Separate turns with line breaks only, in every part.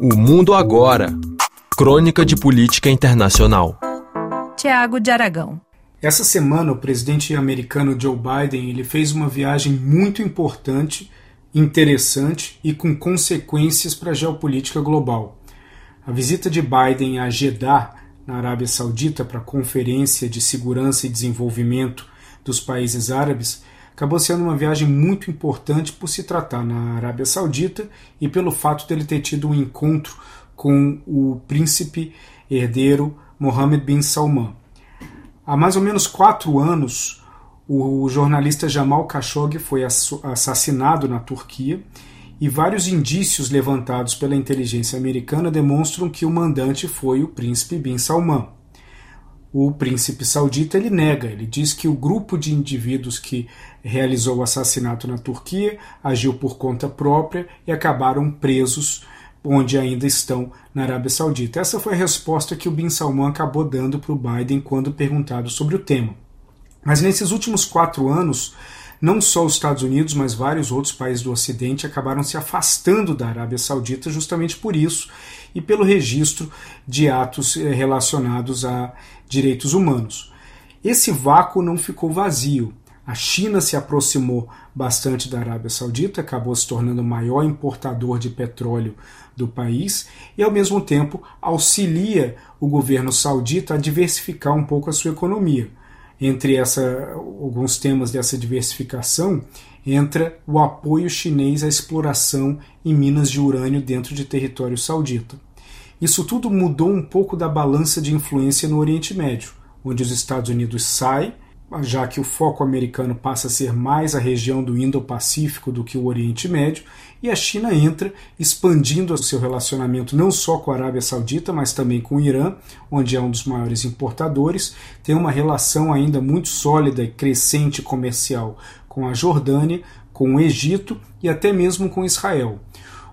O Mundo Agora Crônica de Política Internacional.
Tiago de Aragão.
Essa semana, o presidente americano Joe Biden ele fez uma viagem muito importante, interessante e com consequências para a geopolítica global. A visita de Biden a Jeddah, na Arábia Saudita, para a Conferência de Segurança e Desenvolvimento dos Países Árabes, acabou sendo uma viagem muito importante por se tratar na Arábia Saudita e pelo fato dele ter tido um encontro com o príncipe herdeiro Mohammed bin Salman. Há mais ou menos quatro anos, o jornalista Jamal Khashoggi foi assassinado na Turquia e vários indícios levantados pela inteligência americana demonstram que o mandante foi o príncipe bin Salman o príncipe saudita ele nega, ele diz que o grupo de indivíduos que realizou o assassinato na Turquia agiu por conta própria e acabaram presos onde ainda estão na Arábia Saudita. Essa foi a resposta que o Bin Salman acabou dando para o Biden quando perguntado sobre o tema. Mas nesses últimos quatro anos, não só os Estados Unidos, mas vários outros países do Ocidente acabaram se afastando da Arábia Saudita justamente por isso e pelo registro de atos eh, relacionados a direitos humanos. Esse vácuo não ficou vazio. A China se aproximou bastante da Arábia Saudita, acabou se tornando o maior importador de petróleo do país e, ao mesmo tempo, auxilia o governo saudita a diversificar um pouco a sua economia. Entre essa, alguns temas dessa diversificação entra o apoio chinês à exploração em minas de urânio dentro de território saudita. Isso tudo mudou um pouco da balança de influência no Oriente Médio, onde os Estados Unidos saem, já que o foco americano passa a ser mais a região do Indo-Pacífico do que o Oriente Médio, e a China entra, expandindo o seu relacionamento não só com a Arábia Saudita, mas também com o Irã, onde é um dos maiores importadores, tem uma relação ainda muito sólida e crescente comercial com a Jordânia, com o Egito e até mesmo com Israel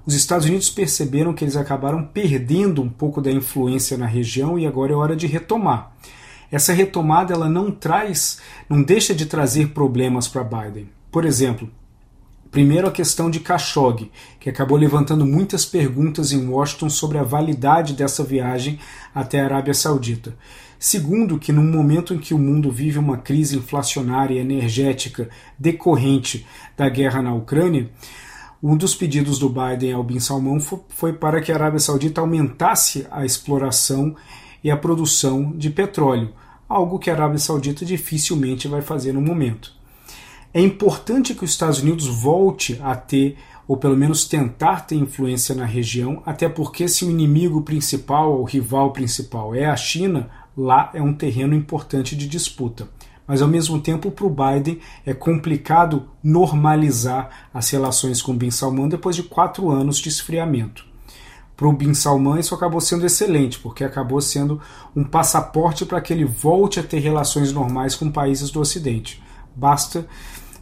os Estados Unidos perceberam que eles acabaram perdendo um pouco da influência na região e agora é hora de retomar. Essa retomada ela não traz, não deixa de trazer problemas para Biden. Por exemplo, primeiro a questão de Khashoggi, que acabou levantando muitas perguntas em Washington sobre a validade dessa viagem até a Arábia Saudita. Segundo, que num momento em que o mundo vive uma crise inflacionária e energética decorrente da guerra na Ucrânia, um dos pedidos do Biden ao Bin Salman foi para que a Arábia Saudita aumentasse a exploração e a produção de petróleo, algo que a Arábia Saudita dificilmente vai fazer no momento. É importante que os Estados Unidos volte a ter, ou pelo menos tentar ter influência na região, até porque se o inimigo principal ou rival principal é a China, lá é um terreno importante de disputa mas ao mesmo tempo para o Biden é complicado normalizar as relações com Bin Salman depois de quatro anos de esfriamento. Para o Bin Salman isso acabou sendo excelente, porque acabou sendo um passaporte para que ele volte a ter relações normais com países do Ocidente. Basta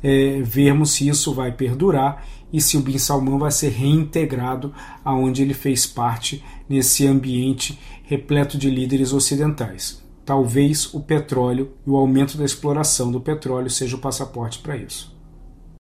é, vermos se isso vai perdurar e se o Bin Salman vai ser reintegrado aonde ele fez parte nesse ambiente repleto de líderes ocidentais. Talvez o petróleo e o aumento da exploração do petróleo seja o passaporte para isso.